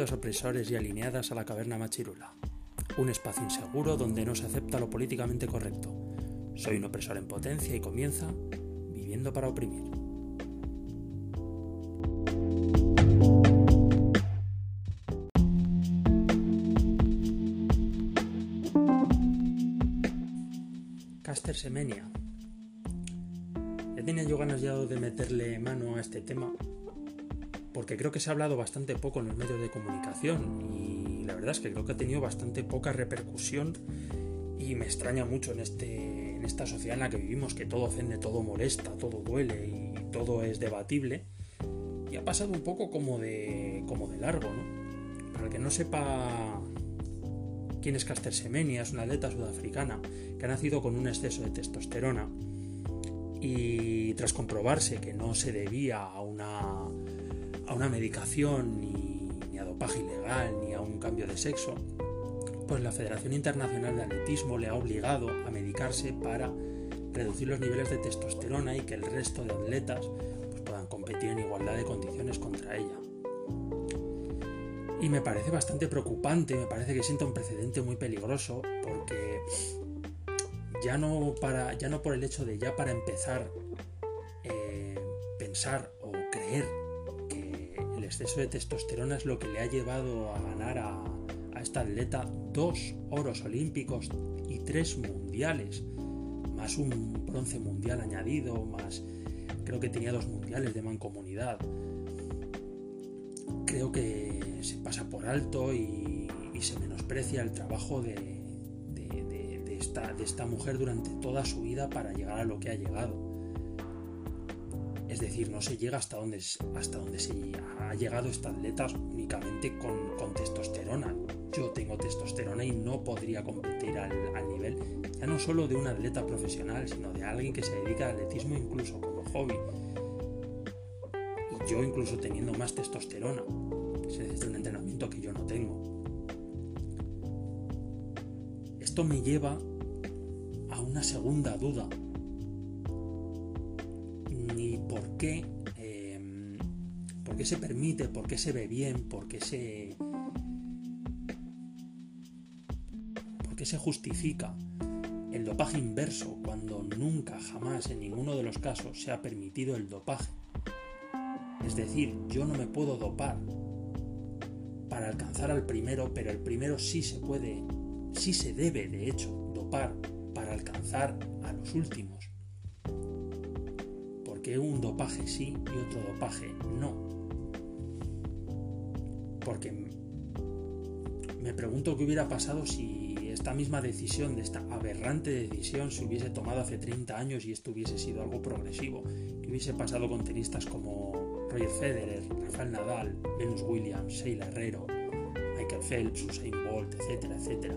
Opresores y alineadas a la caverna machirula, un espacio inseguro donde no se acepta lo políticamente correcto. Soy un opresor en potencia y comienza viviendo para oprimir. Caster Semenia. Ya tenía yo ganas ya de meterle mano a este tema porque creo que se ha hablado bastante poco en los medios de comunicación y la verdad es que creo que ha tenido bastante poca repercusión y me extraña mucho en, este, en esta sociedad en la que vivimos, que todo ofende, todo molesta, todo duele y todo es debatible. Y ha pasado un poco como de, como de largo, ¿no? Para el que no sepa quién es Caster Semenya, es una atleta sudafricana que ha nacido con un exceso de testosterona y tras comprobarse que no se debía a una a una medicación, ni, a dopaje ilegal, ni a un cambio de sexo, pues la Federación Internacional de Atletismo le ha obligado a medicarse para reducir los niveles de testosterona y que el resto de atletas pues, puedan competir en igualdad de condiciones contra ella. Y me parece bastante preocupante, me parece que sienta un precedente muy peligroso porque ya no, para, ya no por el hecho de ya para empezar eh, pensar o creer exceso de testosterona es lo que le ha llevado a ganar a, esta atleta dos oros olímpicos y tres mundiales, más un bronce mundial añadido, más creo que tenía dos mundiales de mancomunidad. Creo que se pasa por alto y, se menosprecia el trabajo de, esta, de esta mujer durante toda su vida para llegar a lo que ha llegado. Es decir, no se llega hasta donde, se ha llegado esta atleta únicamente con, testosterona. Yo tengo testosterona y no podría competir al, nivel ya no solo de un atleta profesional, sino de alguien que se dedica al atletismo incluso como hobby. Y yo incluso teniendo más testosterona. Se un entrenamiento que yo no tengo. Esto me lleva a una segunda duda por qué, em, por qué se permite, por qué se ve bien, por qué se, por qué se justifica el dopaje inverso cuando nunca, jamás, en ninguno de los casos se ha permitido el dopaje. Es decir, yo no me puedo dopar para alcanzar al primero, pero el primero sí se puede, sí se debe, de hecho, dopar para alcanzar a los últimos un dopaje sí y otro dopaje no. Porque me pregunto qué hubiera pasado si esta misma decisión, de esta aberrante decisión, se hubiese tomado hace 30 años y esto hubiese sido algo progresivo. ¿Qué hubiese pasado con tenistas como Roger Federer, Rafael Nadal, Venus Williams, Sheila Herrero, Michael Phelps, Usain Bolt, etcétera, etcétera?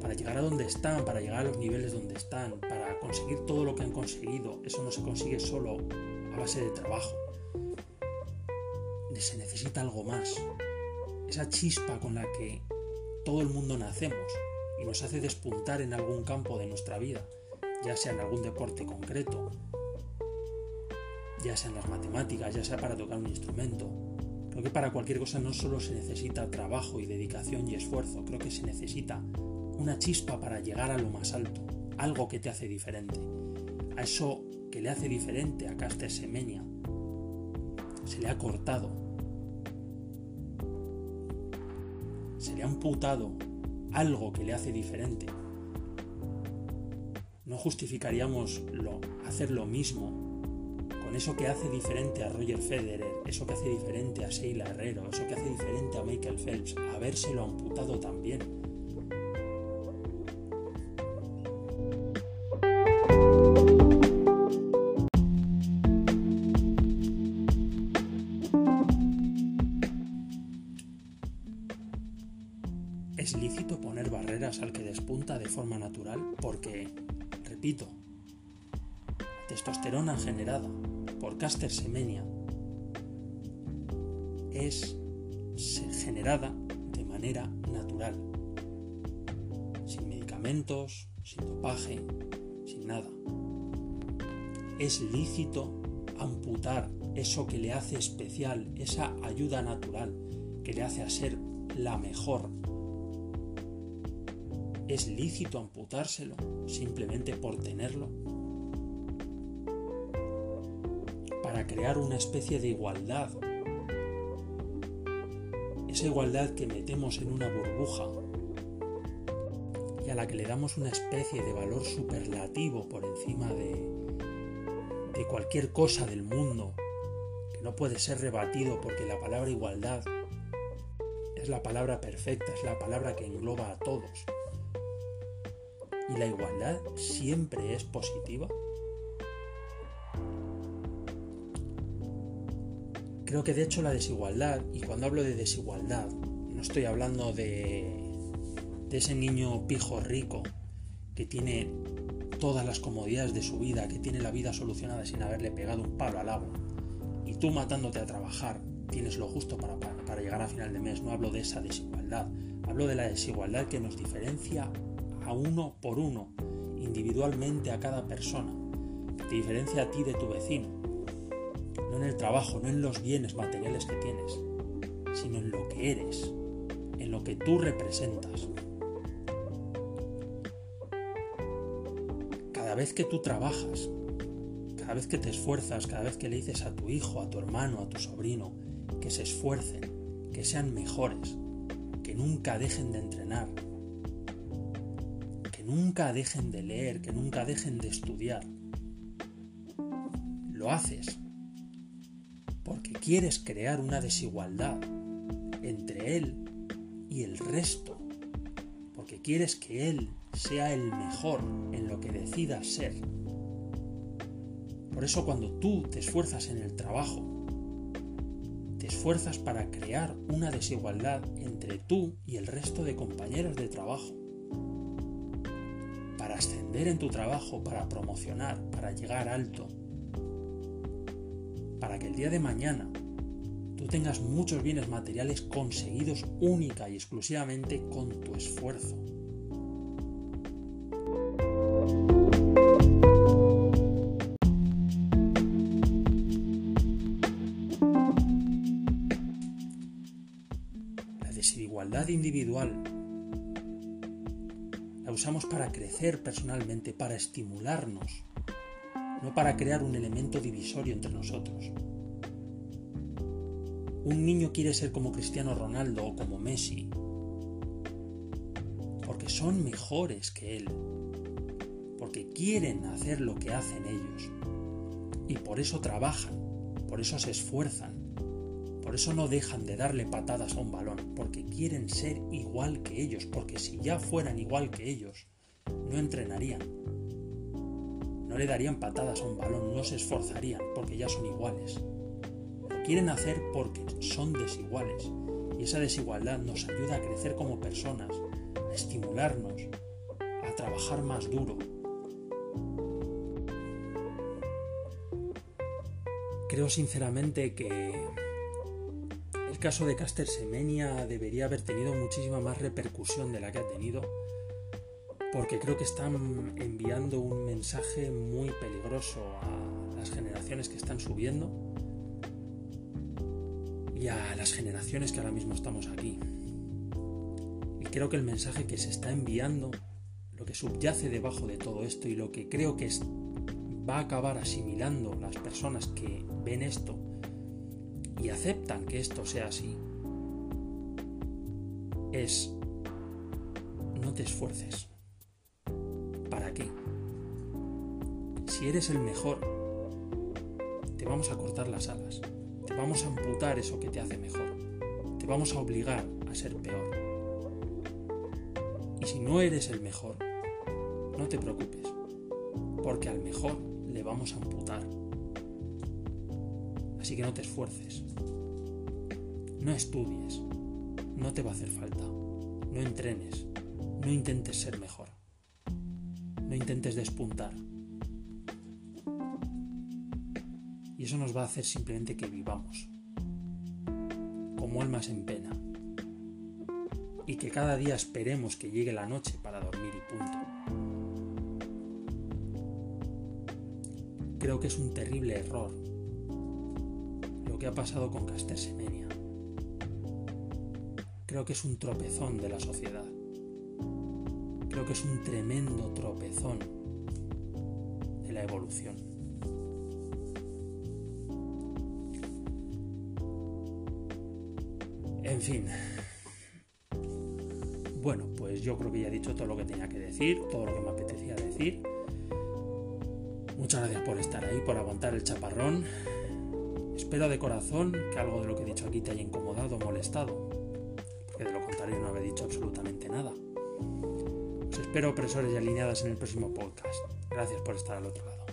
Para llegar a donde están, para llegar a los niveles donde están, para conseguir todo lo que han conseguido, eso no se consigue solo a base de trabajo. Se necesita algo más. Esa chispa con la que todo el mundo nacemos y nos hace despuntar en algún campo de nuestra vida, ya sea en algún deporte concreto, ya sea en las matemáticas, ya sea para tocar un instrumento. Creo que para cualquier cosa no solo se necesita trabajo y dedicación y esfuerzo, creo que se necesita una chispa para llegar a lo más alto algo que te hace diferente. A eso que le hace diferente a Caster Semenya se le ha cortado, se le ha amputado algo que le hace diferente. No justificaríamos lo, hacer lo mismo con eso que hace diferente a Roger Federer, eso que hace diferente a Sheila Herrero, eso que hace diferente a Michael Phelps, habérselo amputado también natural porque, repito, la testosterona generada por Caster Semenya es generada de manera natural, sin medicamentos, sin dopaje, sin nada. Es lícito amputar eso que le hace especial, esa ayuda natural que le hace a ser la mejor. ¿Es lícito amputárselo simplemente por tenerlo? Para crear una especie de igualdad. Esa igualdad que metemos en una burbuja y a la que le damos una especie de valor superlativo por encima de, de cualquier cosa del mundo que no puede ser rebatido porque la palabra igualdad es la palabra perfecta, es la palabra que engloba a todos. ¿Y la igualdad siempre es positiva? Creo que de hecho la desigualdad, y cuando hablo de desigualdad, no estoy hablando de, ese niño pijo rico que tiene todas las comodidades de su vida, que tiene la vida solucionada sin haberle pegado un palo al agua, y tú matándote a trabajar tienes lo justo para, para, llegar a final de mes, no hablo de esa desigualdad, hablo de la desigualdad que nos diferencia a uno por uno, individualmente a cada persona, te diferencia a ti de tu vecino, no en el trabajo, no en los bienes materiales que tienes, sino en lo que eres, en lo que tú representas. Cada vez que tú trabajas, cada vez que te esfuerzas, cada vez que le dices a tu hijo, a tu hermano, a tu sobrino, que se esfuercen, que sean mejores, que nunca dejen de entrenar, que nunca dejen de leer, que nunca dejen de estudiar. Lo haces porque quieres crear una desigualdad entre él y el resto, porque quieres que él sea el mejor en lo que decida ser. Por eso cuando tú te esfuerzas en el trabajo, te esfuerzas para crear una desigualdad entre tú y el resto de compañeros de trabajo, para ascender en tu trabajo, para promocionar, para llegar alto, para que el día de mañana tú tengas muchos bienes materiales conseguidos única y exclusivamente con tu esfuerzo. Usamos para crecer personalmente, para estimularnos, no para crear un elemento divisorio entre nosotros. Un niño quiere ser como Cristiano Ronaldo o como Messi, porque son mejores que él, porque quieren hacer lo que hacen ellos, y por eso trabajan, por eso se esfuerzan, por eso no dejan de darle patadas a un balón, porque quieren ser igual que ellos, porque si ya fueran igual que ellos, no entrenarían. No le darían patadas a un balón, no se esforzarían, porque ya son iguales. Lo quieren hacer porque son desiguales. Y esa desigualdad nos ayuda a crecer como personas, a estimularnos, a trabajar más duro. Creo sinceramente que caso de Caster Semenia debería haber tenido muchísima más repercusión de la que ha tenido, porque creo que están enviando un mensaje muy peligroso a las generaciones que están subiendo y a las generaciones que ahora mismo estamos aquí. Y creo que el mensaje que se está enviando, lo que subyace debajo de todo esto y lo que creo que va a acabar asimilando las personas que ven esto y aceptan que esto sea así es no te esfuerces. ¿Para qué? Si eres el mejor, te vamos a cortar las alas, te vamos a amputar eso que te hace mejor, te vamos a obligar a ser peor. Y si no eres el mejor, no te preocupes, porque al mejor le vamos a amputar. Así que no te esfuerces. No estudies. No te va a hacer falta. No entrenes. No intentes ser mejor. No intentes despuntar. Y eso nos va a hacer simplemente que vivamos como almas en pena. Y que cada día esperemos que llegue la noche para dormir y punto. Creo que es un terrible error lo que ha pasado con Caster Semenia. Creo que es un tropezón de la sociedad. Creo que es un tremendo tropezón de la evolución. En fin. Bueno, pues yo creo que ya he dicho todo lo que tenía que decir, todo lo que me apetecía decir. Muchas gracias por estar ahí, por aguantar el chaparrón. Espero de corazón que algo de lo que he dicho aquí te haya incomodado o molestado, porque de lo contrario no había dicho absolutamente nada. Os espero opresores y alineadas en el próximo podcast. Gracias por estar al otro lado.